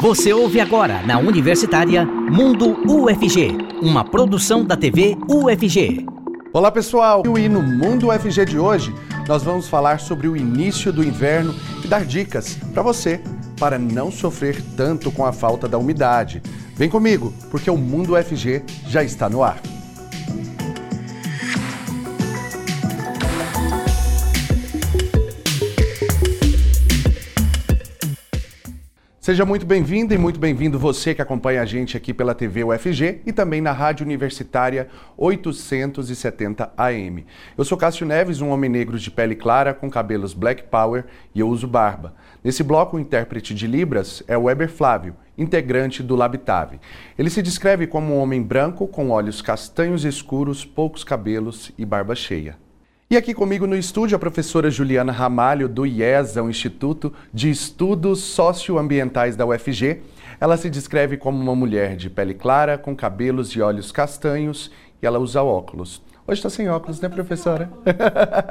Você ouve agora na Universitária Mundo UFG, uma produção da TV UFG. Olá pessoal, e no Mundo UFG de hoje nós vamos falar sobre o início do inverno e dar dicas para você para não sofrer tanto com a falta da umidade. Vem comigo, porque o Mundo UFG já está no ar. Seja muito bem-vindo e muito bem-vindo você que acompanha a gente aqui pela TV UFG e também na Rádio Universitária 870 AM. Eu sou Cássio Neves, um homem negro de pele clara com cabelos black power e eu uso barba. Nesse bloco, o intérprete de Libras é o Weber Flávio, integrante do Labitave. Ele se descreve como um homem branco com olhos castanhos escuros, poucos cabelos e barba cheia. E aqui comigo no estúdio a professora Juliana Ramalho, do IESA, o Instituto de Estudos Socioambientais da UFG. Ela se descreve como uma mulher de pele clara, com cabelos e olhos castanhos e ela usa óculos. Hoje está sem óculos, né, professora?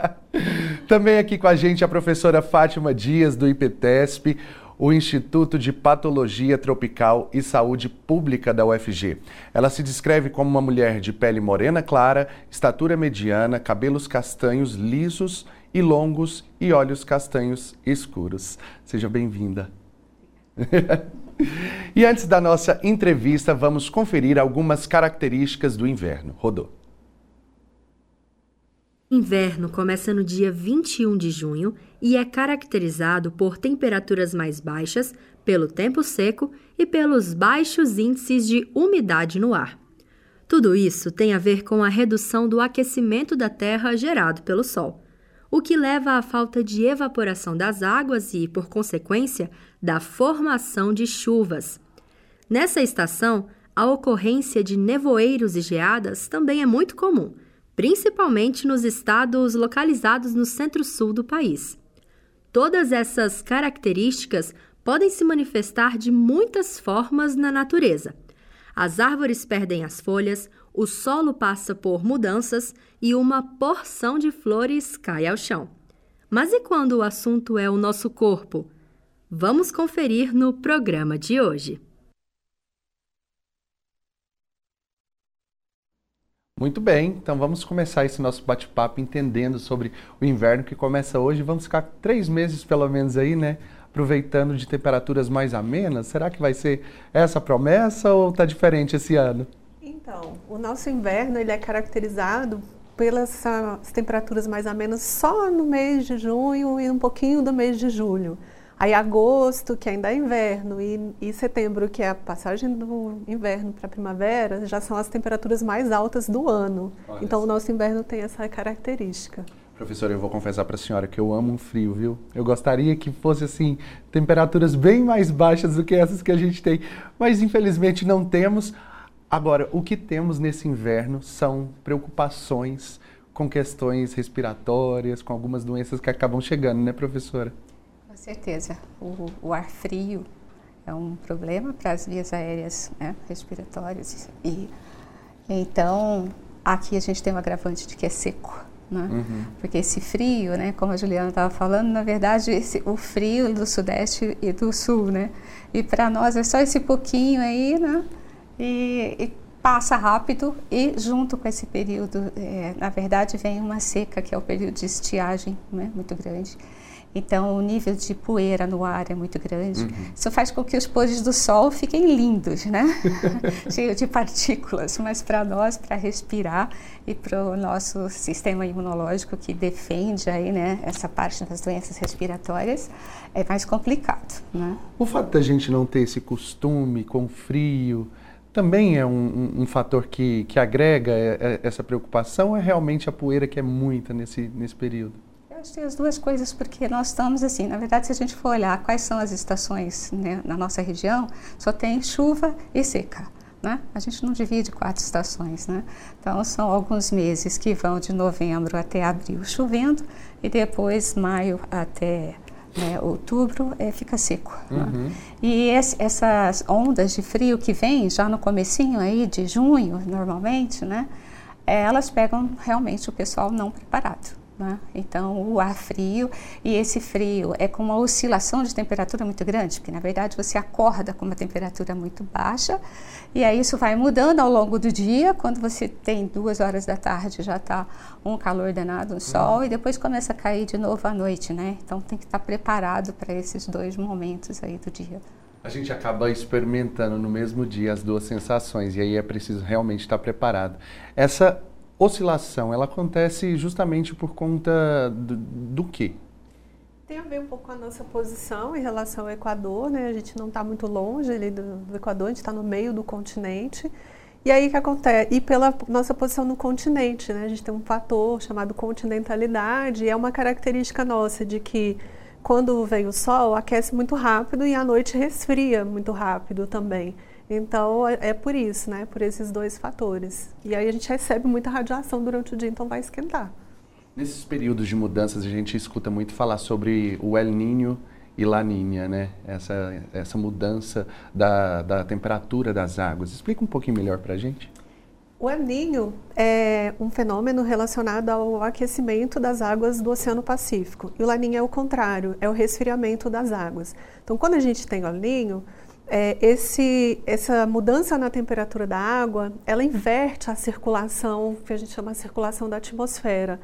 Também aqui com a gente a professora Fátima Dias, do IPTESP o Instituto de Patologia Tropical e Saúde Pública da UFG. Ela se descreve como uma mulher de pele morena clara, estatura mediana, cabelos castanhos lisos e longos e olhos castanhos escuros. Seja bem-vinda. e antes da nossa entrevista, vamos conferir algumas características do inverno. Rodou. Inverno começa no dia 21 de junho e é caracterizado por temperaturas mais baixas, pelo tempo seco e pelos baixos índices de umidade no ar. Tudo isso tem a ver com a redução do aquecimento da Terra gerado pelo Sol, o que leva à falta de evaporação das águas e, por consequência, da formação de chuvas. Nessa estação, a ocorrência de nevoeiros e geadas também é muito comum principalmente nos estados localizados no centro-sul do país. Todas essas características podem se manifestar de muitas formas na natureza. As árvores perdem as folhas, o solo passa por mudanças e uma porção de flores cai ao chão. Mas e quando o assunto é o nosso corpo? Vamos conferir no programa de hoje. Muito bem, então vamos começar esse nosso bate-papo entendendo sobre o inverno que começa hoje. Vamos ficar três meses pelo menos aí, né? Aproveitando de temperaturas mais amenas. Será que vai ser essa promessa ou está diferente esse ano? Então, o nosso inverno ele é caracterizado pelas temperaturas mais amenas só no mês de junho e um pouquinho do mês de julho. Aí agosto, que ainda é inverno, e, e setembro, que é a passagem do inverno para a primavera, já são as temperaturas mais altas do ano. Olha então o nosso inverno tem essa característica. Professora, eu vou confessar para a senhora que eu amo um frio, viu? Eu gostaria que fosse assim, temperaturas bem mais baixas do que essas que a gente tem, mas infelizmente não temos. Agora, o que temos nesse inverno são preocupações com questões respiratórias, com algumas doenças que acabam chegando, né, professora? Certeza. O, o ar frio é um problema para as vias aéreas né, respiratórias. E, então, aqui a gente tem um agravante de que é seco. Né? Uhum. Porque esse frio, né, como a Juliana estava falando, na verdade, esse, o frio do sudeste e do sul, né? E para nós é só esse pouquinho aí, né? E, e passa rápido e junto com esse período, é, na verdade, vem uma seca, que é o período de estiagem, né, muito grande. Então, o nível de poeira no ar é muito grande. Uhum. Isso faz com que os pôres do sol fiquem lindos, né? Cheio de partículas. Mas para nós, para respirar e para o nosso sistema imunológico que defende aí, né, essa parte das doenças respiratórias, é mais complicado, né? O fato da gente não ter esse costume com frio também é um, um, um fator que, que agrega é, é, essa preocupação ou é realmente a poeira que é muita nesse, nesse período? Que as duas coisas, porque nós estamos assim, na verdade, se a gente for olhar quais são as estações né, na nossa região, só tem chuva e seca. Né? A gente não divide quatro estações, né? Então são alguns meses que vão de novembro até abril chovendo e depois maio até né, outubro é, fica seco. Né? Uhum. Né? E esse, essas ondas de frio que vêm já no comecinho aí de junho, normalmente, né? É, elas pegam realmente o pessoal não preparado. Né? Então, o ar frio, e esse frio é com uma oscilação de temperatura muito grande, porque na verdade você acorda com uma temperatura muito baixa, e aí isso vai mudando ao longo do dia. Quando você tem duas horas da tarde, já está um calor danado, um sol, uhum. e depois começa a cair de novo à noite, né? Então, tem que estar preparado para esses dois momentos aí do dia. A gente acaba experimentando no mesmo dia as duas sensações, e aí é preciso realmente estar preparado. Essa oscilação, ela acontece justamente por conta do, do quê? Tem a ver um pouco com a nossa posição em relação ao Equador, né? A gente não está muito longe ali do, do Equador, a gente está no meio do continente. E aí que acontece? E pela nossa posição no continente, né? A gente tem um fator chamado continentalidade, e é uma característica nossa de que quando vem o sol, aquece muito rápido e à noite resfria muito rápido também. Então é, é por isso, né? Por esses dois fatores. E aí a gente recebe muita radiação durante o dia, então vai esquentar. Nesses períodos de mudanças a gente escuta muito falar sobre o El Niño e La Niña, né? Essa, essa mudança da, da temperatura das águas. Explica um pouquinho melhor para a gente. O El Niño é um fenômeno relacionado ao aquecimento das águas do Oceano Pacífico. E o La Niña é o contrário, é o resfriamento das águas. Então, quando a gente tem o El Niño, é, esse, essa mudança na temperatura da água, ela inverte a circulação, que a gente chama de circulação da atmosfera.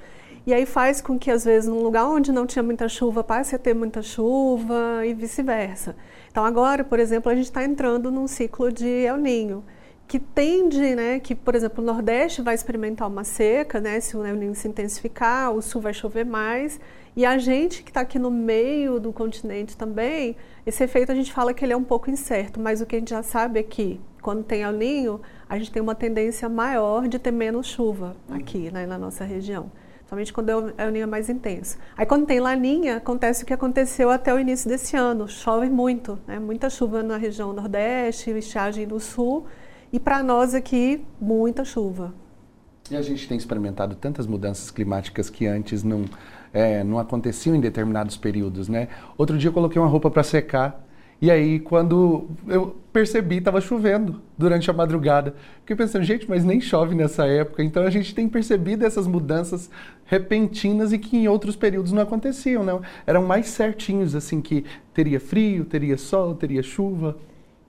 E aí faz com que, às vezes, num lugar onde não tinha muita chuva, passe a ter muita chuva e vice-versa. Então, agora, por exemplo, a gente está entrando num ciclo de El Ninho, que tende, né, que, por exemplo, o Nordeste vai experimentar uma seca, né, se o El Ninho se intensificar, o Sul vai chover mais, e a gente que está aqui no meio do continente também, esse efeito a gente fala que ele é um pouco incerto, mas o que a gente já sabe é que quando tem El Ninho, a gente tem uma tendência maior de ter menos chuva aqui né, na nossa região. Somente quando é El Ninho é mais intenso. Aí quando tem Laninha, acontece o que aconteceu até o início desse ano. Chove muito, né? muita chuva na região nordeste, estiagem do sul. E para nós aqui, muita chuva. E a gente tem experimentado tantas mudanças climáticas que antes não é, não aconteciam em determinados períodos, né? Outro dia eu coloquei uma roupa para secar e aí quando eu percebi estava chovendo durante a madrugada, fiquei pensando gente, mas nem chove nessa época. Então a gente tem percebido essas mudanças repentinas e que em outros períodos não aconteciam, não? Eram mais certinhos assim que teria frio, teria sol, teria chuva.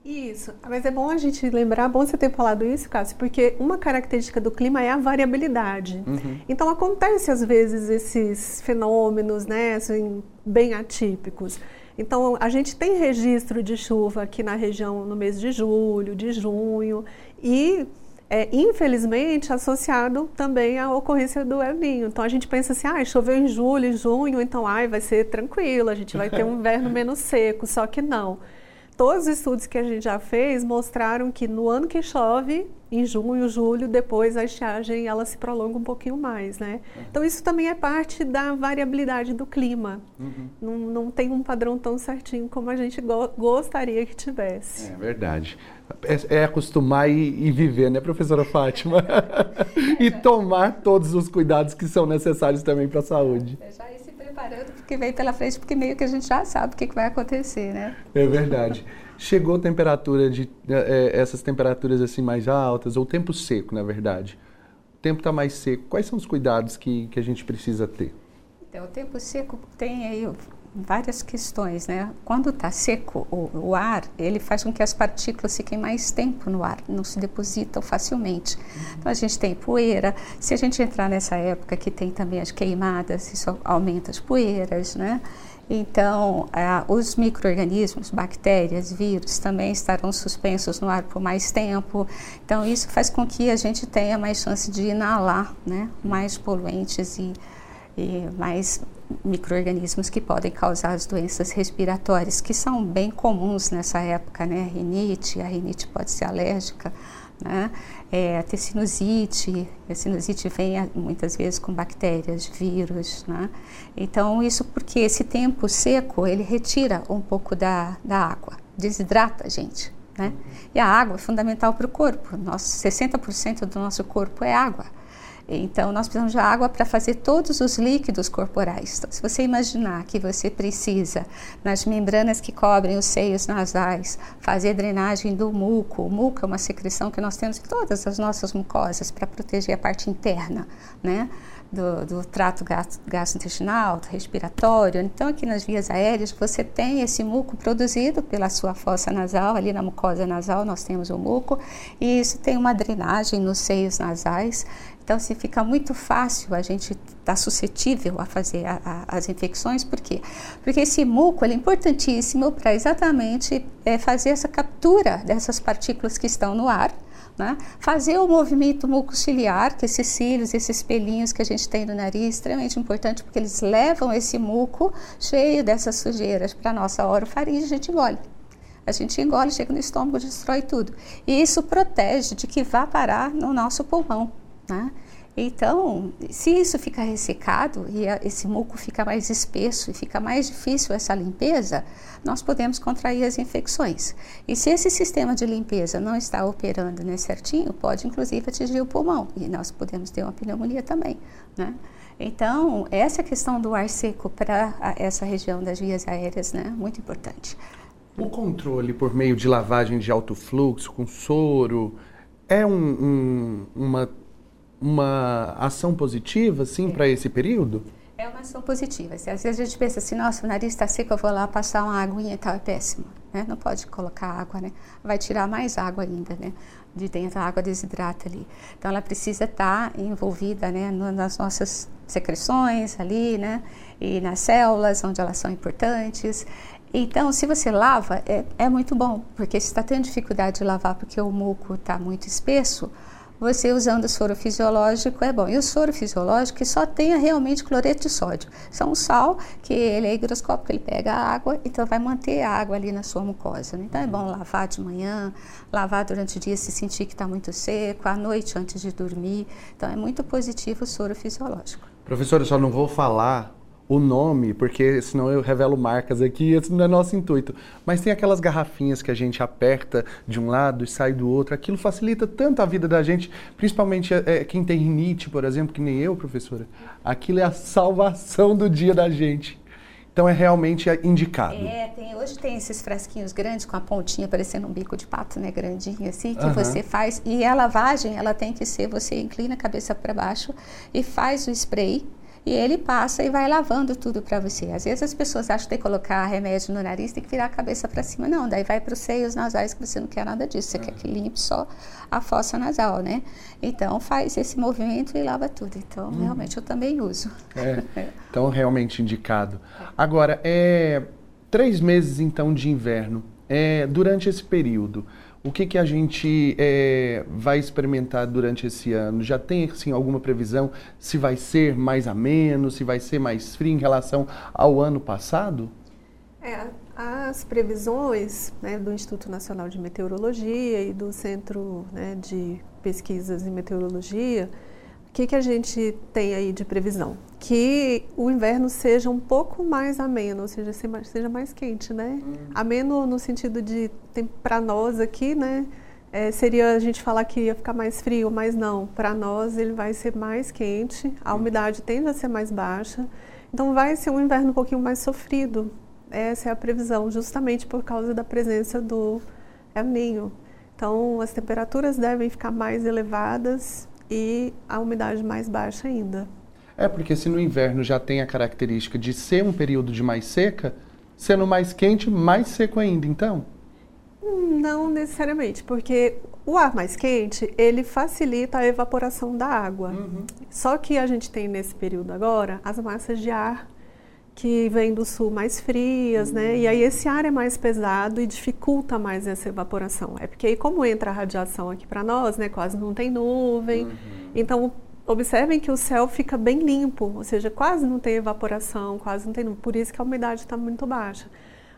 Isso, mas é bom a gente lembrar, bom você ter falado isso, Cássio, porque uma característica do clima é a variabilidade. Uhum. Então acontece às vezes esses fenômenos, né, assim, bem atípicos. Então a gente tem registro de chuva aqui na região no mês de julho, de junho e é, infelizmente associado também à ocorrência do El Ninho. Então a gente pensa assim, ah, choveu em julho, junho, então ai, vai ser tranquilo, a gente vai ter um inverno menos seco, só que não todos os estudos que a gente já fez mostraram que no ano que chove, em junho, julho, depois a estiagem ela se prolonga um pouquinho mais, né? Uhum. Então isso também é parte da variabilidade do clima. Uhum. Não, não tem um padrão tão certinho como a gente go gostaria que tivesse. É verdade. É, é acostumar e, e, viver, né, professora Fátima? e tomar todos os cuidados que são necessários também para a saúde. É já preparando porque vem pela frente, porque meio que a gente já sabe o que, que vai acontecer, né? É verdade. Chegou temperatura de é, essas temperaturas assim mais altas, ou tempo seco, na verdade. O tempo está mais seco. Quais são os cuidados que, que a gente precisa ter? Então, o tempo seco tem aí várias questões, né? Quando está seco o, o, ar, ele faz com que as partículas fiquem mais tempo no ar, não se depositam facilmente. Então a gente tem poeira. Se a gente entrar nessa época que tem também as queimadas, isso aumenta as poeiras, né? Então, os micro-organismos, bactérias, vírus, também estarão suspensos no ar por mais tempo. Então, isso faz com que a gente tenha mais chance de inalar né, mais poluentes e, e mais microorganismos que podem causar as doenças respiratórias, que são bem comuns nessa época, né? A rinite, a rinite pode ser alérgica, né? É, a sinusite, a sinusite vem muitas vezes com bactérias, vírus, né? Então, isso porque esse tempo seco, ele retira um pouco da, da água, desidrata a gente, né? E a água é fundamental para o corpo, nosso, 60% do nosso corpo é água. Então, nós precisamos de água para fazer todos os líquidos corporais. Então, se você imaginar que você precisa, nas membranas que cobrem os seios nasais, fazer drenagem do muco, o muco é uma secreção que nós temos em todas as nossas mucosas para proteger a parte interna, né? do, do trato gastrointestinal, respiratório. Então, aqui nas vias aéreas, você tem esse muco produzido pela sua fossa nasal, ali na mucosa nasal nós temos o muco, e isso tem uma drenagem nos seios nasais. Então, se fica muito fácil a gente estar tá suscetível a fazer a, a, as infecções, por quê? Porque esse muco é importantíssimo para exatamente é, fazer essa captura dessas partículas que estão no ar, né? Fazer o movimento mucociliar, que esses cílios, esses pelinhos que a gente tem no nariz, extremamente importante, porque eles levam esse muco cheio dessas sujeiras para a nossa orofaringe a gente engole. A gente engole, chega no estômago, destrói tudo. E isso protege de que vá parar no nosso pulmão. Né? Então, se isso fica ressecado e esse muco fica mais espesso e fica mais difícil essa limpeza, nós podemos contrair as infecções. E se esse sistema de limpeza não está operando né, certinho, pode inclusive atingir o pulmão e nós podemos ter uma pneumonia também. Né? Então, essa questão do ar seco para essa região das vias aéreas é né, muito importante. O controle por meio de lavagem de alto fluxo com soro é um, um, uma uma ação positiva, assim, é. para esse período? É uma ação positiva. Às vezes a gente pensa assim, nossa, o nariz está seco, eu vou lá passar uma aguinha e tal, é péssimo. Né? Não pode colocar água, né? Vai tirar mais água ainda, né? De dentro, a água desidrata ali. Então, ela precisa estar tá envolvida, né? Nas nossas secreções ali, né? E nas células, onde elas são importantes. Então, se você lava, é, é muito bom, porque se está tendo dificuldade de lavar porque o muco está muito espesso, você usando o soro fisiológico é bom. E o soro fisiológico que só tenha realmente cloreto de sódio. Isso é um sal que ele é higroscópico, ele pega a água, então vai manter a água ali na sua mucosa. Né? Então é bom lavar de manhã, lavar durante o dia se sentir que está muito seco, à noite antes de dormir. Então é muito positivo o soro fisiológico. Professor, eu só não vou falar o nome, porque senão eu revelo marcas aqui, esse não é nosso intuito. Mas tem aquelas garrafinhas que a gente aperta de um lado e sai do outro. Aquilo facilita tanto a vida da gente, principalmente é, quem tem rinite, por exemplo, que nem eu, professora. Aquilo é a salvação do dia da gente. Então é realmente indicado. É, tem, hoje tem esses frasquinhos grandes com a pontinha parecendo um bico de pato, né, grandinho assim, que uhum. você faz. E a lavagem, ela tem que ser, você inclina a cabeça para baixo e faz o spray e ele passa e vai lavando tudo para você. Às vezes as pessoas acham que tem que colocar remédio no nariz, tem que virar a cabeça para cima. Não, daí vai para os seios nasais que você não quer nada disso, você quer que limpe só a fossa nasal, né? Então faz esse movimento e lava tudo. Então hum. realmente eu também uso. É, então realmente indicado. Agora, é, três meses então de inverno. É, durante esse período, o que, que a gente é, vai experimentar durante esse ano? Já tem assim, alguma previsão se vai ser mais ameno, se vai ser mais frio em relação ao ano passado? É, as previsões né, do Instituto Nacional de Meteorologia e do Centro né, de Pesquisas em Meteorologia que, que a gente tem aí de previsão? Que o inverno seja um pouco mais ameno, ou seja, seja mais quente, né? Hum. Ameno no sentido de, para nós aqui, né? É, seria a gente falar que ia ficar mais frio, mas não. Para nós ele vai ser mais quente, a hum. umidade tende a ser mais baixa. Então vai ser um inverno um pouquinho mais sofrido. Essa é a previsão, justamente por causa da presença do El Ninho. Então as temperaturas devem ficar mais elevadas e a umidade mais baixa ainda. É, porque se no inverno já tem a característica de ser um período de mais seca, sendo mais quente, mais seco ainda, então? Não necessariamente, porque o ar mais quente, ele facilita a evaporação da água. Uhum. Só que a gente tem nesse período agora as massas de ar que vêm do sul mais frias, né? E aí esse ar é mais pesado e dificulta mais essa evaporação. É porque aí como entra a radiação aqui para nós, né? Quase não tem nuvem. Uhum. Então observem que o céu fica bem limpo, ou seja, quase não tem evaporação, quase não tem nuvem. Por isso que a umidade está muito baixa.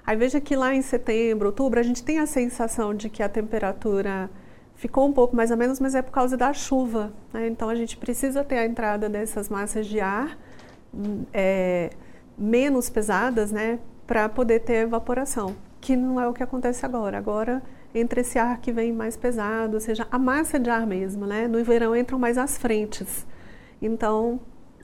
Aí veja que lá em setembro, outubro, a gente tem a sensação de que a temperatura ficou um pouco mais ou menos, mas é por causa da chuva. Né? Então a gente precisa ter a entrada dessas massas de ar. Hum, é, menos pesadas, né, para poder ter evaporação, que não é o que acontece agora. Agora entra esse ar que vem mais pesado, ou seja, a massa de ar mesmo, né? No verão entram mais as frentes. Então,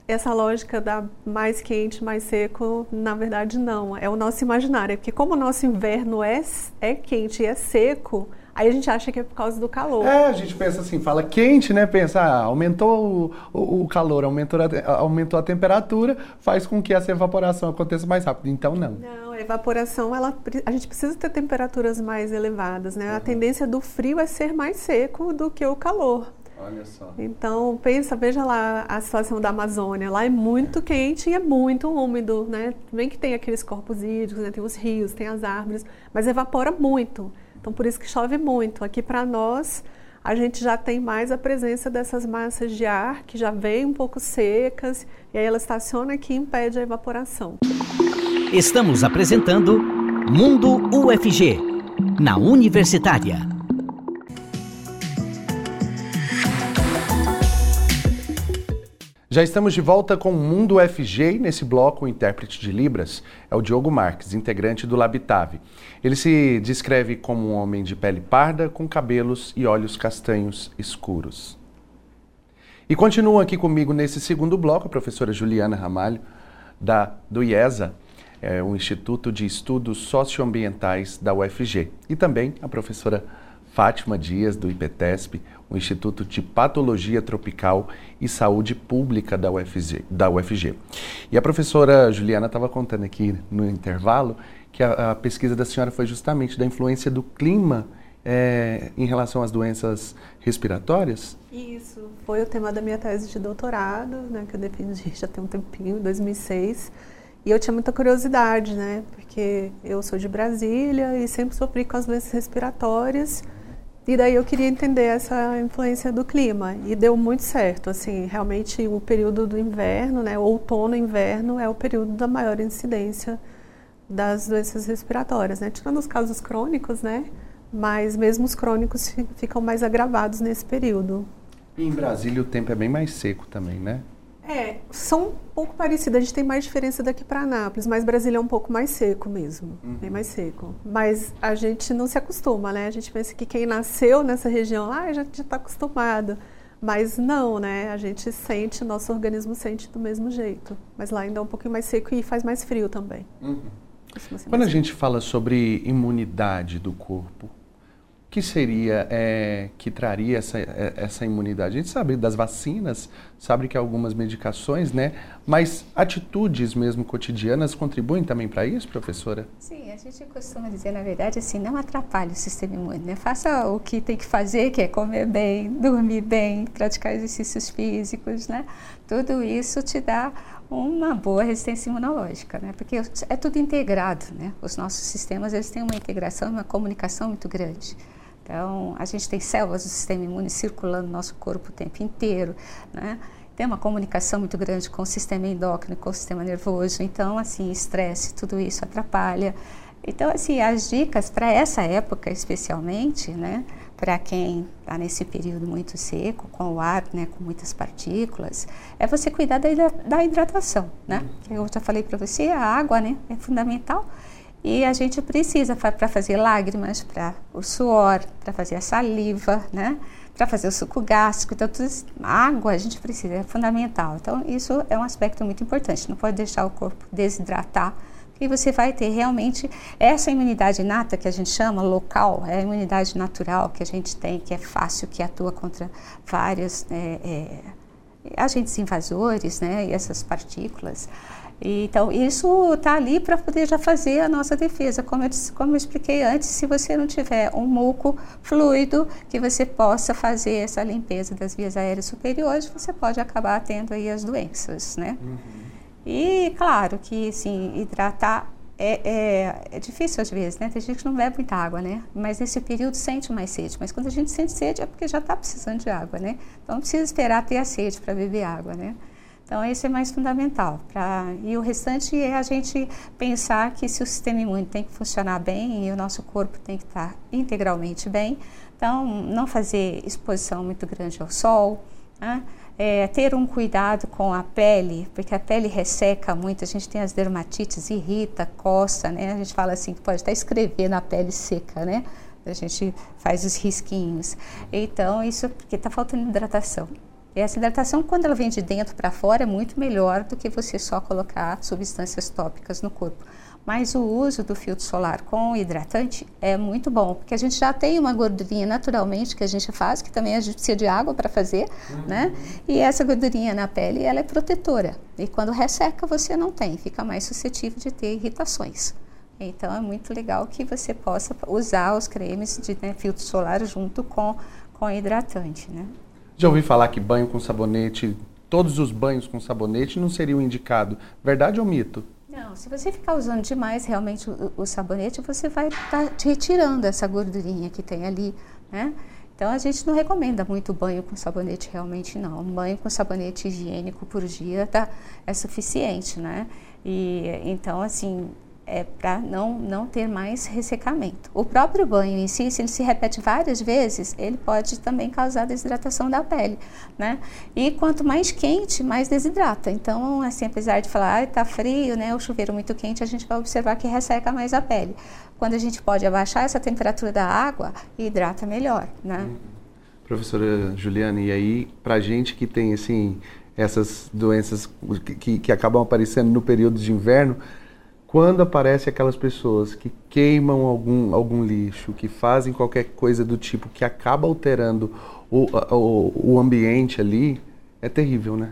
essa lógica da mais quente, mais seco, na verdade não, é o nosso imaginário, é porque como o nosso inverno é, é quente e é seco, Aí a gente acha que é por causa do calor. É, a gente pensa assim, fala quente, né? Pensa, ah, aumentou o, o, o, calor, aumentou a, aumentou a temperatura, faz com que essa evaporação aconteça mais rápido. Então, não. Não, a evaporação, ela, a gente precisa ter temperaturas mais elevadas, né? Uhum. A tendência do frio é ser mais seco do que o calor. Olha só. Então, pensa, veja lá a situação da Amazônia. Lá é muito quente e é muito úmido, né? Bem que tem aqueles corpos hídricos, né? tem os rios, tem as árvores, mas evapora muito. Então, por isso que chove muito. Aqui para nós, a gente já tem mais a presença dessas massas de ar que já vêm um pouco secas e aí ela estaciona aqui e impede a evaporação. Estamos apresentando Mundo UFG, na Universitária. Já estamos de volta com o Mundo FG e nesse bloco o intérprete de Libras é o Diogo Marques, integrante do Labitave. Ele se descreve como um homem de pele parda, com cabelos e olhos castanhos escuros. E continua aqui comigo nesse segundo bloco a professora Juliana Ramalho, da, do IESA, é, o Instituto de Estudos Socioambientais da UFG, e também a professora Fátima Dias, do IPTESP, o Instituto de Patologia Tropical e Saúde Pública da UFG. Da UFG. E a professora Juliana estava contando aqui no intervalo que a, a, pesquisa da senhora foi justamente da influência do clima é, em relação às doenças respiratórias? Isso, foi o tema da minha tese de doutorado, né, que eu defendi já tem um tempinho, em 2006. E eu tinha muita curiosidade, né? Porque eu sou de Brasília e sempre sofri com as doenças respiratórias. E daí eu queria entender essa influência do clima e deu muito certo. Assim, realmente o período do inverno, né, outono e inverno é o período da maior incidência das doenças respiratórias, né? Tirando os casos crônicos, né? Mas mesmo os crônicos ficam mais agravados nesse período. E em Brasília o tempo é bem mais seco também, né? É, são um pouco parecidas. A gente tem mais diferença daqui para Anápolis, mas Brasília é um pouco mais seco mesmo, uhum. bem mais seco. Mas a gente não se acostuma, né? A gente pensa que quem nasceu nessa região, ah, já está acostumado. Mas não, né? A gente sente, nosso organismo sente do mesmo jeito. Mas lá ainda é um pouquinho mais seco e faz mais frio também. Uhum. Quando a gente fala sobre imunidade do corpo, que seria, é, que traria essa, é, essa imunidade? A gente sabe das vacinas, sabe que algumas medicações, né? Mas atitudes mesmo cotidianas contribuem também para isso, professora? Sim, a gente costuma dizer, na verdade, assim, não atrapalhe o sistema imune, né? Faça o que tem que fazer, que é comer bem, dormir bem, praticar exercícios físicos, né? Tudo isso te dá uma boa resistência imunológica, né? Porque é tudo integrado, né? Os nossos sistemas, eles têm uma integração, uma comunicação muito grande. Então, a gente tem células do sistema imune circulando no nosso corpo o tempo inteiro, né? Tem uma comunicação muito grande com o sistema endócrino, com o sistema nervoso. Então, assim, estresse, tudo isso atrapalha. Então, assim, as dicas para essa época, especialmente, né? Para quem está nesse período muito seco, com o ar, né, com muitas partículas, é você cuidar da, da hidratação, né? Que eu já falei para você, a água, né, é fundamental. E a gente precisa para fazer lágrimas, para o suor, para fazer a saliva, né? Para fazer o suco gástrico, então tudo água a gente precisa, é fundamental. Então isso é um aspecto muito importante. Não pode deixar o corpo desidratar, porque você vai ter realmente essa imunidade inata que a gente chama local, é a imunidade natural que a gente tem, que é fácil, que atua contra vários é, é, agentes invasores, né? E essas partículas. Então, isso está ali para poder já fazer a nossa defesa. Como eu, como eu expliquei antes, se você não tiver um muco fluido que você possa fazer essa limpeza das vias aéreas superiores, você pode acabar tendo aí as doenças, né? Uhum. E, claro, que, assim, hidratar é, é, é, difícil às vezes, né? Tem gente que não bebe muita água, né? Mas nesse período sente mais sede. Mas quando a gente sente sede é porque já está precisando de água, né? Então não precisa esperar ter a sede para beber água, né? Então, esse é mais fundamental. Pra, e o restante é a gente pensar que se o sistema imune tem que funcionar bem e o nosso corpo tem que estar integralmente bem, então, não fazer exposição muito grande ao sol, né? é, ter um cuidado com a pele, porque a pele resseca muito, a gente tem as dermatites, irrita, coça, né? A gente fala assim que pode até escrever na pele seca, né? A gente faz os risquinhos. Então, isso porque está faltando hidratação. Essa hidratação, quando ela vem de dentro para fora, é muito melhor do que você só colocar substâncias tópicas no corpo. Mas o uso do filtro solar com hidratante é muito bom, porque a gente já tem uma gordurinha naturalmente que a gente faz, que também a gente precisa de água para fazer, uhum. né? E essa gordurinha na pele, ela é protetora. E quando resseca, você não tem, fica mais suscetível de ter irritações. Então é muito legal que você possa usar os cremes de né, filtro solar junto com, com hidratante, né? Já ouvi falar que banho com sabonete, todos os banhos com sabonete não seriam indicado. Verdade ou mito? Não, se você ficar usando demais realmente o, o sabonete, você vai estar tá retirando essa gordurinha que tem ali, né? Então a gente não recomenda muito banho com sabonete realmente não. Um banho com sabonete higiênico por dia tá, é suficiente, né? E então assim, é, para não, não ter mais ressecamento. O próprio banho em si, se ele se repete várias vezes, ele pode também causar desidratação da pele, né? E quanto mais quente, mais desidrata. Então, assim, apesar de falar, ah, tá frio, né? O chuveiro muito quente, a gente vai observar que resseca mais a pele. Quando a gente pode abaixar essa temperatura da água, hidrata melhor, né? Uhum. Professora Juliana, e aí, pra gente que tem, assim, essas doenças que, que acabam aparecendo no período de inverno, quando aparece aquelas pessoas que queimam algum, algum lixo, que fazem qualquer coisa do tipo que acaba alterando o, o, o ambiente ali, é terrível, né?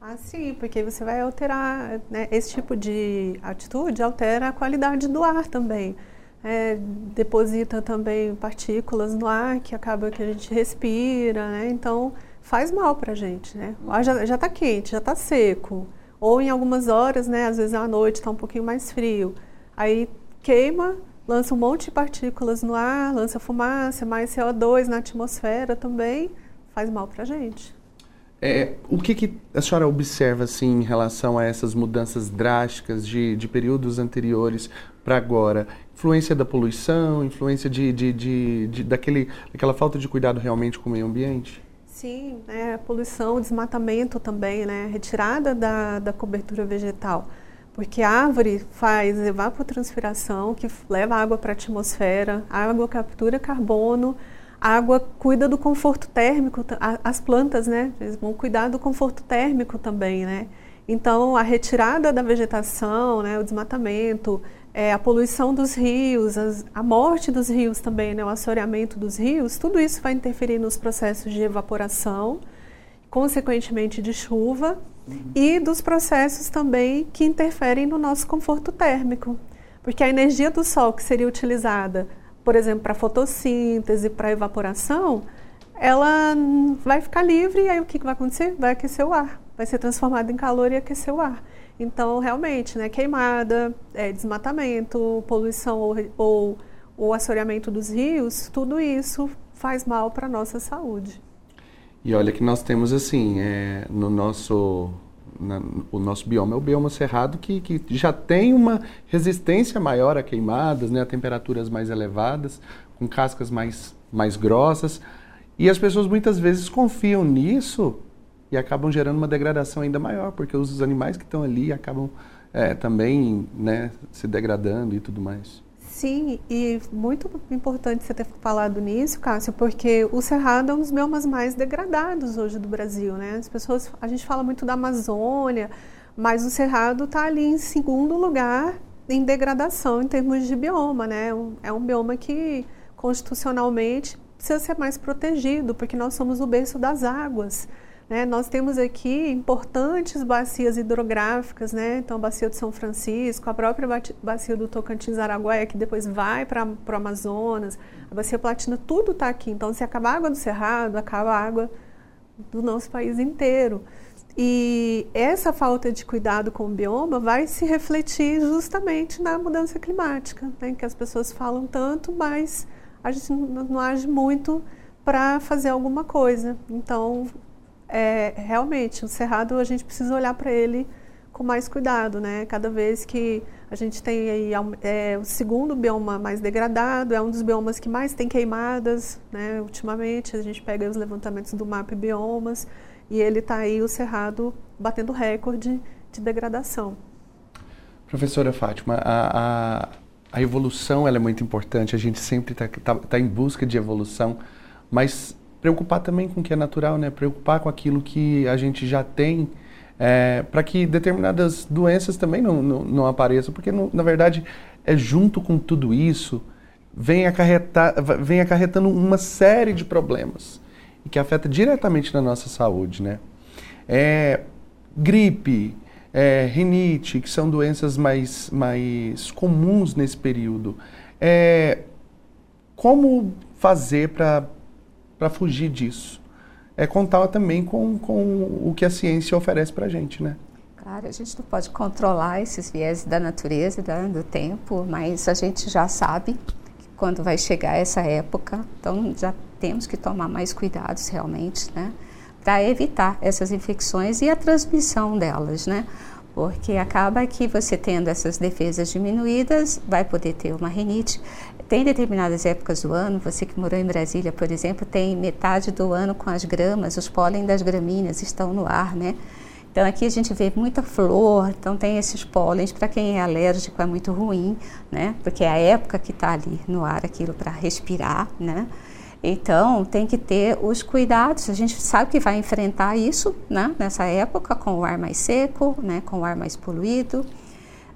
Ah, sim, porque você vai alterar, né, esse tipo de atitude altera a qualidade do ar também. É, deposita também partículas no ar que acaba que a gente respira, né? Então faz mal para a gente, né? Já está quente, já está seco. Ou em algumas horas, né, às vezes à noite está um pouquinho mais frio. Aí queima, lança um monte de partículas no ar, lança fumaça, mais CO2 na atmosfera também, faz mal para a gente. É, o que, que, a senhora observa assim, em relação a essas mudanças drásticas de, de períodos anteriores para agora? Influência da poluição, influência de, de, de, de, daquele, daquela falta de cuidado realmente com o meio ambiente? Sim, é, poluição, desmatamento também, né? Retirada da, da cobertura vegetal. Porque a árvore faz evapotranspiração, que leva água para a atmosfera, a água captura carbono, a água cuida do conforto térmico, as plantas, né? Eles vão cuidar do conforto térmico também, né? Então, a retirada da vegetação, né, o desmatamento, é, a poluição dos rios, as, a morte dos rios também, né, o assoreamento dos rios, tudo isso vai interferir nos processos de evaporação, consequentemente de chuva, uhum. e dos processos também que interferem no nosso conforto térmico. Porque a energia do sol que seria utilizada, por exemplo, para fotossíntese, para evaporação, ela vai ficar livre e aí o que vai acontecer? Vai aquecer o ar, vai ser transformado em calor e aquecer o ar. Então, realmente, né, queimada, é, desmatamento, poluição ou, ou o assoreamento dos rios, tudo isso faz mal para a nossa saúde. E olha que nós temos assim, é, no nosso na, o nosso bioma é o bioma cerrado que, que já tem uma resistência maior a queimadas, né, a temperaturas mais elevadas, com cascas mais, mais grossas. E as pessoas muitas vezes confiam nisso e acabam gerando uma degradação ainda maior, porque os animais que estão ali acabam é, também né, se degradando e tudo mais. Sim, e muito importante você ter falado nisso, Cássio, porque o Cerrado é um dos biomas mais degradados hoje do Brasil, né? As pessoas, a gente fala muito da Amazônia, mas o Cerrado está ali em segundo lugar em degradação em termos de bioma, né? É um bioma que constitucionalmente precisa ser mais protegido, porque nós somos o berço das águas. Né? Nós temos aqui importantes bacias hidrográficas, né? então a bacia de São Francisco, a própria bacia do Tocantins-Araguaia, que depois vai para o Amazonas, a bacia Platina, tudo está aqui. Então, se acabar a água do Cerrado, acaba a água do nosso país inteiro. E essa falta de cuidado com o bioma vai se refletir justamente na mudança climática, né? que as pessoas falam tanto, mas a gente não age muito para fazer alguma coisa. Então, é, realmente, o cerrado a gente precisa olhar para ele com mais cuidado, né? Cada vez que a gente tem aí é, o segundo bioma mais degradado, é um dos biomas que mais tem queimadas, né? Ultimamente a gente pega os levantamentos do MAP Biomas e ele está aí o cerrado batendo recorde de degradação. Professora Fátima, a, a, a evolução ela é muito importante. A gente sempre está tá, tá em busca de evolução, mas preocupar também com o que é natural, né? Preocupar com aquilo que a gente já tem é, para que determinadas doenças também não, não, não apareçam, porque na verdade é junto com tudo isso vem, acarretar, vem acarretando uma série de problemas e que afeta diretamente na nossa saúde, né? É, gripe, é, rinite, que são doenças mais, mais comuns nesse período. É, como fazer para fugir disso? É contar também com, com o que a ciência oferece para a gente, né? Claro, a gente não pode controlar esses viés da natureza e do tempo, mas a gente já sabe quando vai chegar essa época, então já temos que tomar mais cuidados realmente, né? Para evitar essas infecções e a transmissão delas, né? Porque acaba que você tendo essas defesas diminuídas, vai poder ter uma rinite. Tem determinadas épocas do ano, você que morou em Brasília, por exemplo, tem metade do ano com as gramas, os pólen das gramíneas estão no ar, né? Então aqui a gente vê muita flor, então tem esses pólens, para quem é alérgico é muito ruim, né? Porque é a época que está ali no ar aquilo para respirar, né? Então tem que ter os cuidados. A gente sabe que vai enfrentar isso, né? Nessa época com o ar mais seco, né? Com o ar mais poluído.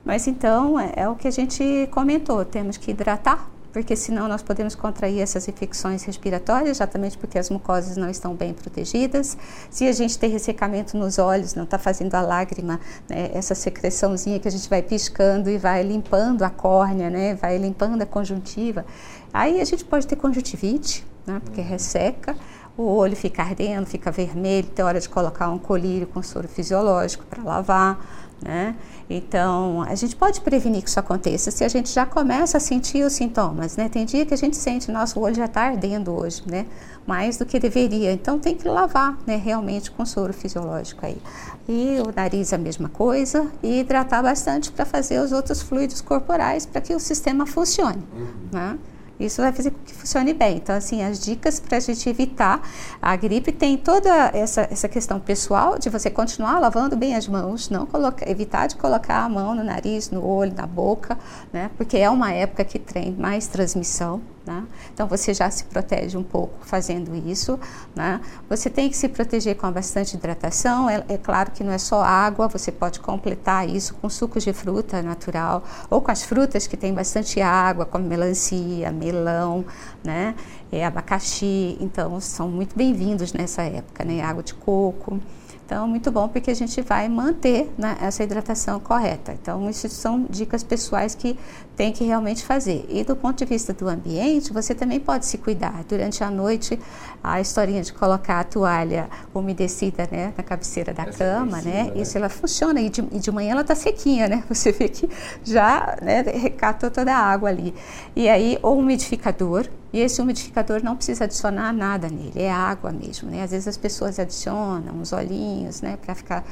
Mas então é, é o que a gente comentou. Temos que hidratar porque senão nós podemos contrair essas infecções respiratórias, exatamente porque as mucosas não estão bem protegidas. Se a gente tem ressecamento nos olhos, não está fazendo a lágrima, né, essa secreçãozinha que a gente vai piscando e vai limpando a córnea, né, vai limpando a conjuntiva, aí a gente pode ter conjuntivite, né, porque resseca o olho fica ardendo, fica vermelho, tem hora de colocar um colírio com soro fisiológico para lavar, né? Então, a gente pode prevenir que isso aconteça se a gente já começa a sentir os sintomas, né? Tem dia que a gente sente, nosso olho já está ardendo hoje, né? Mais do que deveria. Então, tem que lavar, né? Realmente com soro fisiológico aí. E o nariz a mesma coisa e hidratar bastante para fazer os outros fluidos corporais para que o sistema funcione, uhum. né? Isso vai fazer com que funcione bem. Então, assim, as dicas para a gente evitar a gripe tem toda essa, essa questão pessoal de você continuar lavando bem as mãos, não colocar, evitar de colocar a mão no nariz, no olho, na boca, né? Porque é uma época que tem mais transmissão. Né? Então você já se protege um pouco fazendo isso. Né? Você tem que se proteger com bastante hidratação. É, é, claro que não é só água, você pode completar isso com suco de fruta natural ou com as frutas que têm bastante água, como melancia, melão, né? É, abacaxi. Então são muito bem-vindos nessa época, né? água de coco. Então, muito bom porque a gente vai manter né, essa hidratação correta. Então, isso são dicas pessoais que tem que realmente fazer. E do ponto de vista do ambiente, você também pode se cuidar. Durante a noite, a historinha de colocar a toalha umedecida né, na cabeceira da essa cama, né, né, Isso ela funciona. E de, e de manhã ela está sequinha, né? Você vê que já né, recatou toda a água ali. E aí, o umidificador, e esse umidificador não precisa adicionar nada nele, é água mesmo, né? Às vezes as pessoas adicionam uns olhinhos, né, para ficar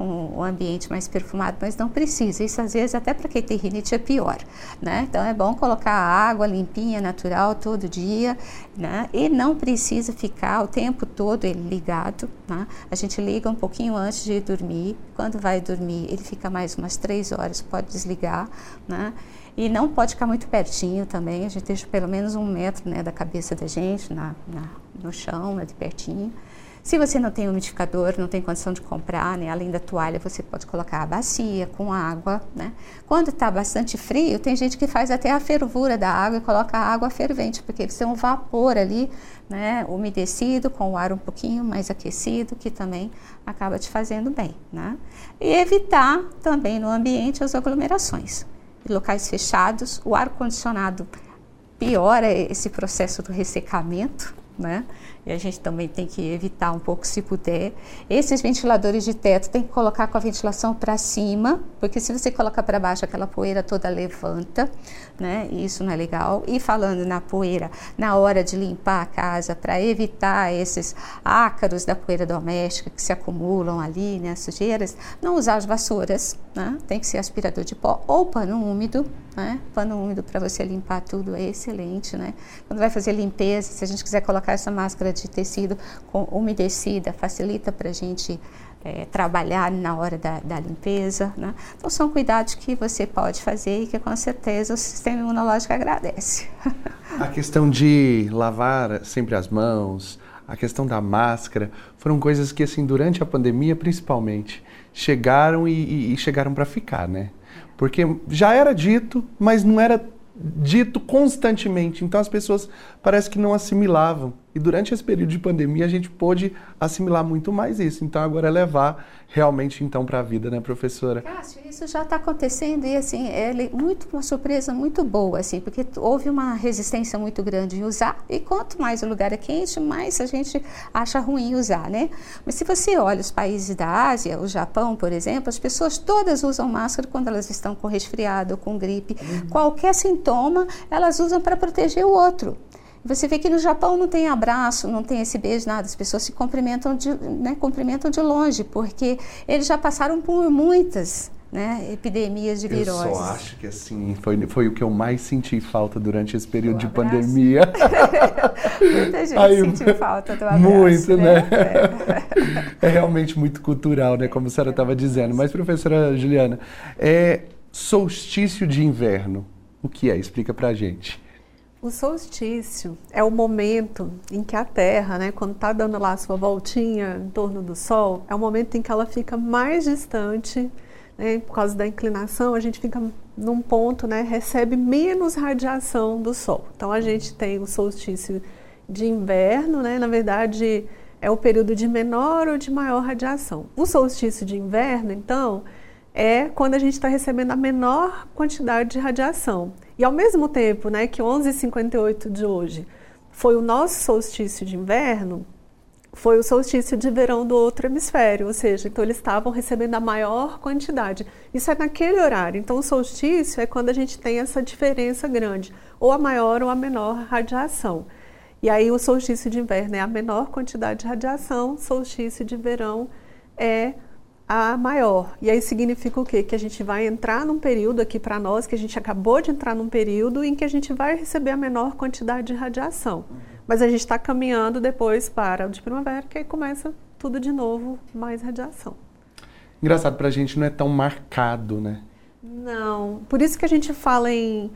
com o ambiente mais perfumado, mas não precisa. Isso às vezes até para quem tem rinite é pior, né? Então é bom colocar água limpinha, natural todo dia, né? E não precisa ficar o tempo todo ele ligado, né? A gente liga um pouquinho antes de dormir. Quando vai dormir, ele fica mais umas três horas, pode desligar, né? E não pode ficar muito pertinho também, a gente deixa pelo menos um metro né, da cabeça da gente na, na no chão, né, de pertinho. Se você não tem umidificador, não tem condição de comprar, né, além da toalha, você pode colocar a bacia com água. Né? Quando está bastante frio, tem gente que faz até a fervura da água e coloca a água fervente, porque você tem um vapor ali, né, umedecido, com o ar um pouquinho mais aquecido, que também acaba te fazendo bem. Né? E evitar também no ambiente as aglomerações locais fechados, o ar-condicionado piora esse processo do ressecamento, né? A gente também tem que evitar um pouco se puder. Esses ventiladores de teto tem que colocar com a ventilação para cima, porque se você colocar para baixo, aquela poeira toda levanta, né? Isso não é legal. E falando na poeira, na hora de limpar a casa, para evitar esses ácaros da poeira doméstica que se acumulam ali, né? As sujeiras, não usar as vassouras, né? Tem que ser aspirador de pó ou pano úmido, né? Pano úmido para você limpar tudo é excelente, né? Quando vai fazer limpeza, se a gente quiser colocar essa máscara de tecido com umedecida, facilita para a gente é, trabalhar na hora da, da limpeza. Né? Então, são cuidados que você pode fazer e que com certeza o sistema imunológico agradece. a questão de lavar sempre as mãos, a questão da máscara, foram coisas que, assim, durante a pandemia, principalmente, chegaram e, e chegaram para ficar, né? Porque já era dito, mas não era dito constantemente. Então as pessoas parece que não assimilavam. E durante esse período de pandemia a gente pôde assimilar muito mais isso. Então agora é levar realmente então para a vida, né, professora? Cássio, isso já está acontecendo e assim é muito uma surpresa muito boa, assim, porque houve uma resistência muito grande em usar e quanto mais o lugar é quente, mais a gente acha ruim usar, né? Mas se você olha os países da Ásia, o Japão, por exemplo, as pessoas todas usam máscara quando elas estão com resfriado ou com gripe, uhum. qualquer sintoma elas usam para proteger o outro. Você vê que no Japão não tem abraço, não tem esse beijo, nada. As pessoas se cumprimentam de, né, cumprimentam de longe, porque eles já passaram por muitas né, epidemias de virose. Eu só acho que assim, foi, foi o que eu mais senti falta durante esse período de pandemia. Muita gente Aí, sentiu falta do abraço. Muito, né? né? É. é. realmente muito cultural, né? Como a senhora estava dizendo. Mas, professora Juliana, é solstício de inverno. O que é? Explica pra gente. O solstício é o momento em que a Terra, né, quando está dando lá a sua voltinha em torno do Sol, é o momento em que ela fica mais distante, né, por causa da inclinação, a gente fica num ponto, né, recebe menos radiação do Sol. Então a gente tem o solstício de inverno, né, na verdade é o período de menor ou de maior radiação. O solstício de inverno, então, é quando a gente está recebendo a menor quantidade de radiação. E ao mesmo tempo né, que 11h58 de hoje foi o nosso solstício de inverno, foi o solstício de verão do outro hemisfério, ou seja, então eles estavam recebendo a maior quantidade. Isso é naquele horário. Então o solstício é quando a gente tem essa diferença grande, ou a maior ou a menor radiação. E aí o solstício de inverno é a menor quantidade de radiação, solstício de verão é a maior. E aí significa o quê? Que a gente vai entrar num período aqui para nós, que a gente acabou de entrar num período em que a gente vai receber a menor quantidade de radiação. Mas a gente está caminhando depois para o de primavera, que aí começa tudo de novo, mais radiação. Engraçado, para a gente não é tão marcado, né? Não. Por isso que a gente fala em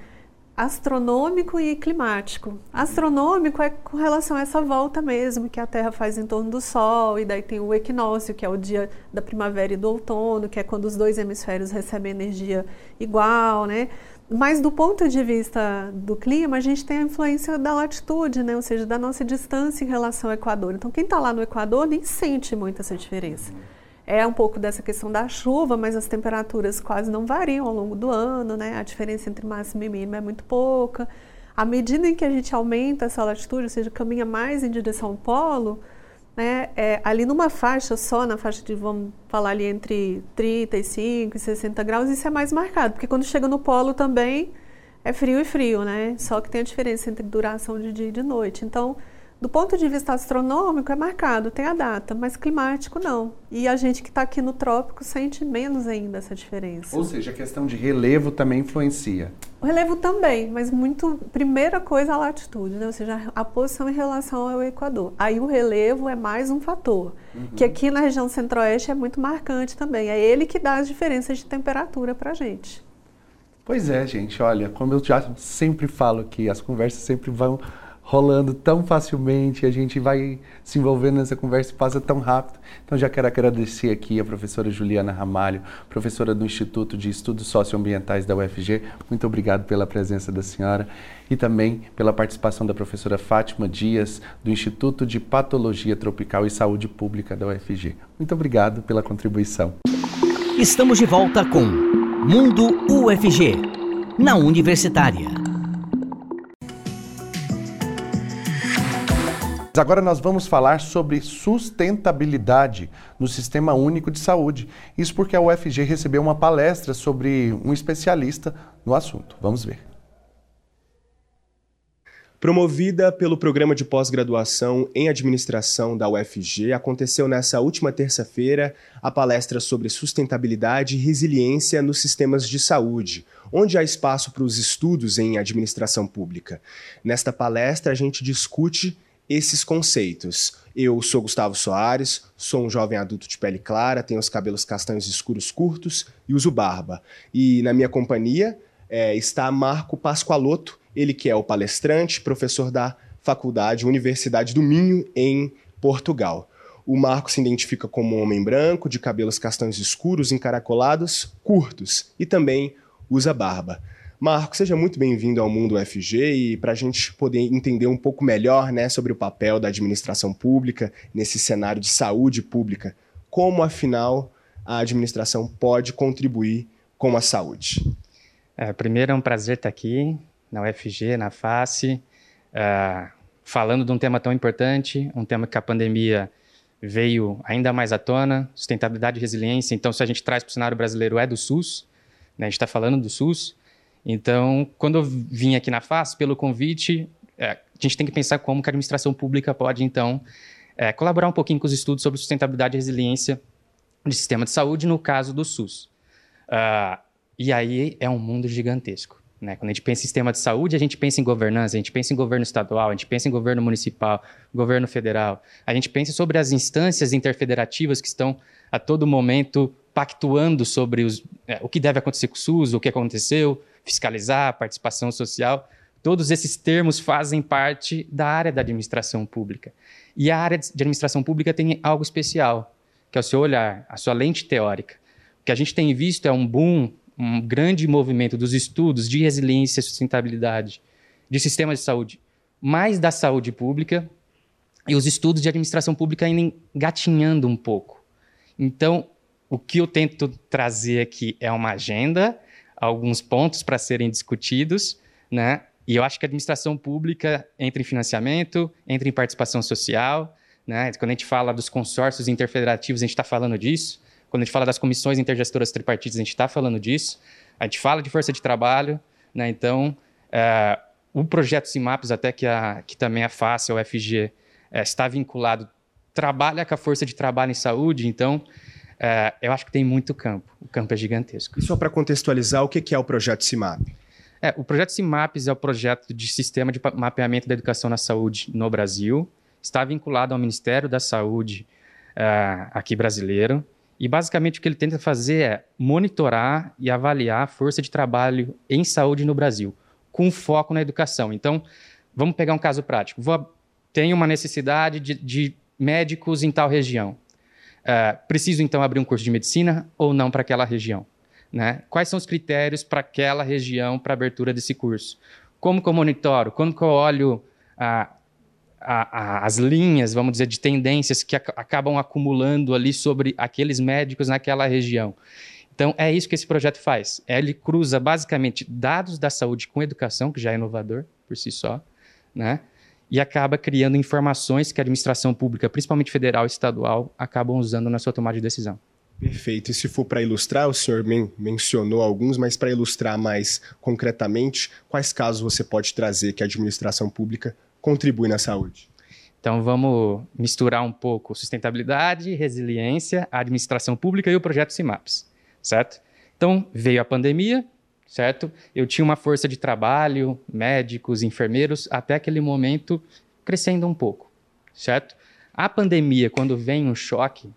astronômico e climático. Astronômico é com relação a essa volta mesmo que a Terra faz em torno do Sol, e daí tem o equinócio, que é o dia da primavera e do outono, que é quando os dois hemisférios recebem energia igual, né? Mas do ponto de vista do clima, a gente tem a influência da latitude, né? ou seja, da nossa distância em relação ao Equador. Então, quem está lá no Equador nem sente muito essa diferença é um pouco dessa questão da chuva, mas as temperaturas quase não variam ao longo do ano, né? A diferença entre máxima e mínima é muito pouca. À medida em que a gente aumenta essa latitude, ou seja, caminha mais em direção ao polo, né? É, ali numa faixa só, na faixa de, vamos falar ali entre 35 e 60 graus, isso é mais marcado, porque quando chega no polo também é frio e frio, né? Só que tem a diferença entre duração de dia e de noite. Então, do ponto de vista astronômico, é marcado, tem a data, mas climático não. E a gente que está aqui no trópico sente menos ainda essa diferença. Ou seja, a questão de relevo também influencia. O relevo também, mas muito. Primeira coisa, a latitude, né? ou seja, a posição em relação ao Equador. Aí o relevo é mais um fator, uhum. que aqui na região centro-oeste é muito marcante também. É ele que dá as diferenças de temperatura para a gente. Pois é, gente, olha, como eu já sempre falo que as conversas sempre vão rolando tão facilmente, a gente vai se envolvendo nessa conversa e passa tão rápido. Então já quero agradecer aqui a professora Juliana Ramalho, professora do Instituto de Estudos Socioambientais da UFG. Muito obrigado pela presença da senhora e também pela participação da professora Fátima Dias, do Instituto de Patologia Tropical e Saúde Pública da UFG. Muito obrigado pela contribuição. Estamos de volta com Mundo UFG, na Universitária. Agora nós vamos falar sobre sustentabilidade no Sistema Único de Saúde. Isso porque a UFG recebeu uma palestra sobre um especialista no assunto. Vamos ver. Promovida pelo programa de pós-graduação em administração da UFG, aconteceu nessa última terça-feira a palestra sobre sustentabilidade e resiliência nos sistemas de saúde, onde há espaço para os estudos em administração pública. Nesta palestra, a gente discute esses conceitos. Eu sou Gustavo Soares, sou um jovem adulto de pele clara, tenho os cabelos castanhos escuros curtos e uso barba. E na minha companhia é, está Marco Pascoaloto, ele que é o palestrante, professor da Faculdade Universidade do Minho, em Portugal. O Marco se identifica como um homem branco, de cabelos castanhos escuros, encaracolados, curtos e também usa barba. Marco, seja muito bem-vindo ao Mundo UFG e para a gente poder entender um pouco melhor né, sobre o papel da administração pública nesse cenário de saúde pública, como afinal a administração pode contribuir com a saúde? É, primeiro é um prazer estar aqui na UFG, na FACE, uh, falando de um tema tão importante, um tema que a pandemia veio ainda mais à tona, sustentabilidade e resiliência. Então, se a gente traz para o cenário brasileiro, é do SUS, né? a gente está falando do SUS. Então, quando eu vim aqui na FACE, pelo convite, é, a gente tem que pensar como que a administração pública pode, então, é, colaborar um pouquinho com os estudos sobre sustentabilidade e resiliência de sistema de saúde, no caso do SUS. Uh, e aí é um mundo gigantesco. Né? Quando a gente pensa em sistema de saúde, a gente pensa em governança, a gente pensa em governo estadual, a gente pensa em governo municipal, governo federal. A gente pensa sobre as instâncias interfederativas que estão a todo momento pactuando sobre os, é, o que deve acontecer com o SUS, o que aconteceu, fiscalizar, participação social. Todos esses termos fazem parte da área da administração pública. E a área de administração pública tem algo especial, que é o seu olhar, a sua lente teórica. O que a gente tem visto é um boom, um grande movimento dos estudos de resiliência e sustentabilidade de sistemas de saúde, mais da saúde pública, e os estudos de administração pública ainda engatinhando um pouco. Então, o que eu tento trazer aqui é uma agenda, alguns pontos para serem discutidos, né? E eu acho que a administração pública entra em financiamento, entra em participação social, né? Quando a gente fala dos consórcios interfederativos, a gente está falando disso. Quando a gente fala das comissões intergestoras tripartidas, a gente está falando disso. A gente fala de força de trabalho, né? Então, é, o projeto CIMAPS, até que, a, que também é fácil, o FG, é, está vinculado, trabalha com a força de trabalho em saúde, então é, eu acho que tem muito campo. O campo é gigantesco. E só para contextualizar, o que é o projeto CIMAP? É, o projeto CIMAPS é o projeto de sistema de mapeamento da educação na saúde no Brasil está vinculado ao Ministério da Saúde uh, aqui brasileiro. E basicamente o que ele tenta fazer é monitorar e avaliar a força de trabalho em saúde no Brasil, com foco na educação. Então, vamos pegar um caso prático. Vou, tenho uma necessidade de, de médicos em tal região. Uh, preciso então abrir um curso de medicina ou não para aquela região? Né? Quais são os critérios para aquela região para abertura desse curso? Como que eu monitoro? Como que eu olho uh, a, a, as linhas, vamos dizer, de tendências que ac acabam acumulando ali sobre aqueles médicos naquela região. Então, é isso que esse projeto faz. Ele cruza basicamente dados da saúde com educação, que já é inovador por si só, né? E acaba criando informações que a administração pública, principalmente federal e estadual, acabam usando na sua tomada de decisão. Perfeito. E se for para ilustrar, o senhor men mencionou alguns, mas para ilustrar mais concretamente, quais casos você pode trazer que a administração pública contribui na saúde? Então vamos misturar um pouco sustentabilidade, resiliência, administração pública e o projeto CIMAPS, certo? Então veio a pandemia, certo? Eu tinha uma força de trabalho, médicos, enfermeiros, até aquele momento crescendo um pouco, certo? A pandemia, quando vem um choque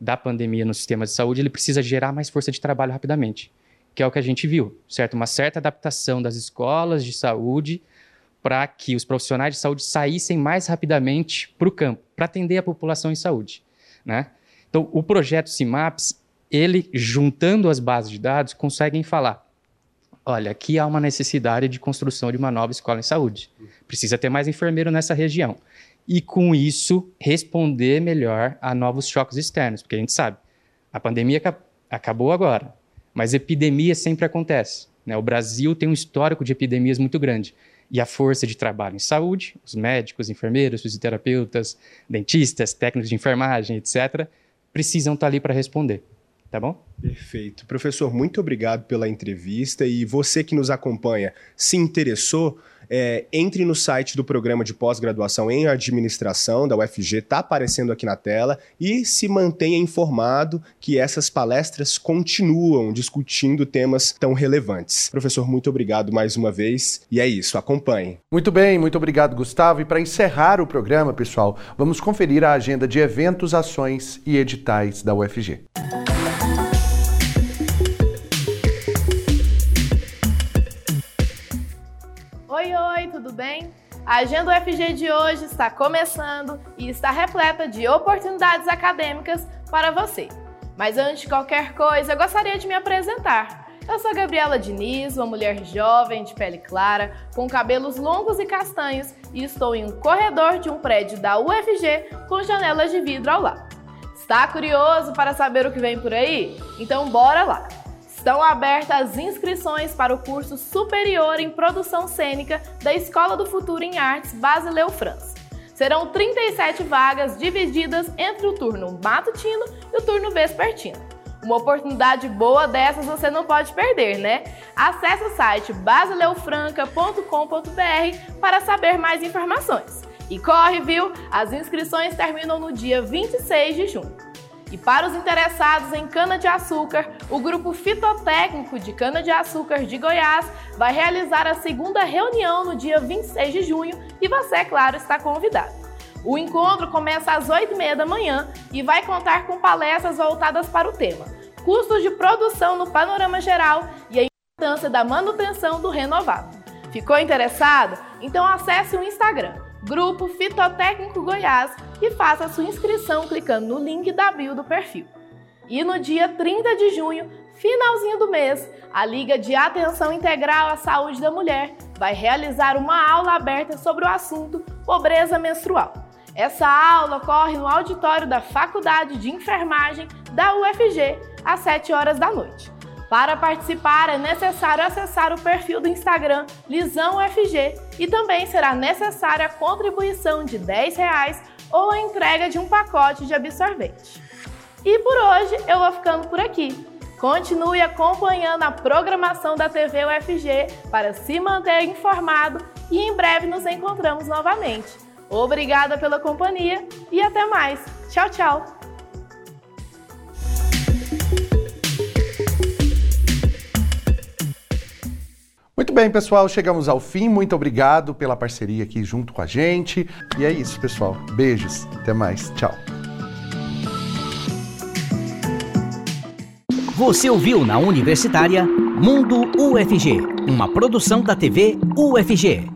da pandemia no sistema de saúde, ele precisa gerar mais força de trabalho rapidamente, que é o que a gente viu, certo? Uma certa adaptação das escolas de saúde para que os profissionais de saúde saíssem mais rapidamente para o campo, para atender a população em saúde. Né? Então, o projeto CIMAPS, ele, juntando as bases de dados, conseguem falar, olha, aqui há uma necessidade de construção de uma nova escola em saúde. Precisa ter mais enfermeiro nessa região. E, com isso, responder melhor a novos choques externos, porque a gente sabe, a pandemia acabou agora, mas epidemia sempre acontece. Né? O Brasil tem um histórico de epidemias muito grande e a força de trabalho em saúde, os médicos, enfermeiros, fisioterapeutas, dentistas, técnicos de enfermagem, etc., precisam estar ali para responder. Tá bom? Perfeito. Professor, muito obrigado pela entrevista e você que nos acompanha, se interessou, é, entre no site do programa de pós-graduação em administração da UFG, está aparecendo aqui na tela, e se mantenha informado que essas palestras continuam discutindo temas tão relevantes. Professor, muito obrigado mais uma vez, e é isso, acompanhe. Muito bem, muito obrigado, Gustavo. E para encerrar o programa, pessoal, vamos conferir a agenda de eventos, ações e editais da UFG. A agenda UFG de hoje está começando e está repleta de oportunidades acadêmicas para você. Mas antes de qualquer coisa, eu gostaria de me apresentar. Eu sou Gabriela Diniz, uma mulher jovem, de pele clara, com cabelos longos e castanhos e estou em um corredor de um prédio da UFG com janelas de vidro ao lado. Está curioso para saber o que vem por aí? Então bora lá! Estão abertas as inscrições para o curso superior em produção cênica da Escola do Futuro em Artes Basileu França. Serão 37 vagas divididas entre o turno matutino e o turno vespertino. Uma oportunidade boa dessas você não pode perder, né? Acesse o site basileufranca.com.br para saber mais informações. E corre, viu? As inscrições terminam no dia 26 de junho. E para os interessados em cana-de-açúcar, o grupo fitotécnico de cana-de-açúcar de Goiás vai realizar a segunda reunião no dia 26 de junho e você, é claro, está convidado. O encontro começa às 8h30 da manhã e vai contar com palestras voltadas para o tema custos de produção no panorama geral e a importância da manutenção do renovado. Ficou interessado? Então acesse o Instagram, Grupo Fitotécnico Goiás, e faça sua inscrição clicando no link da bio do perfil. E no dia 30 de junho, finalzinho do mês, a Liga de Atenção Integral à Saúde da Mulher vai realizar uma aula aberta sobre o assunto pobreza menstrual. Essa aula ocorre no auditório da Faculdade de Enfermagem da UFG, às 7 horas da noite. Para participar é necessário acessar o perfil do Instagram LisãoFG e também será necessária a contribuição de 10 reais ou a entrega de um pacote de absorvente. E por hoje eu vou ficando por aqui. Continue acompanhando a programação da TV UFG para se manter informado e em breve nos encontramos novamente. Obrigada pela companhia e até mais. Tchau, tchau! Muito bem, pessoal, chegamos ao fim. Muito obrigado pela parceria aqui junto com a gente. E é isso, pessoal. Beijos. Até mais. Tchau. Você ouviu na Universitária Mundo UFG, uma produção da TV UFG.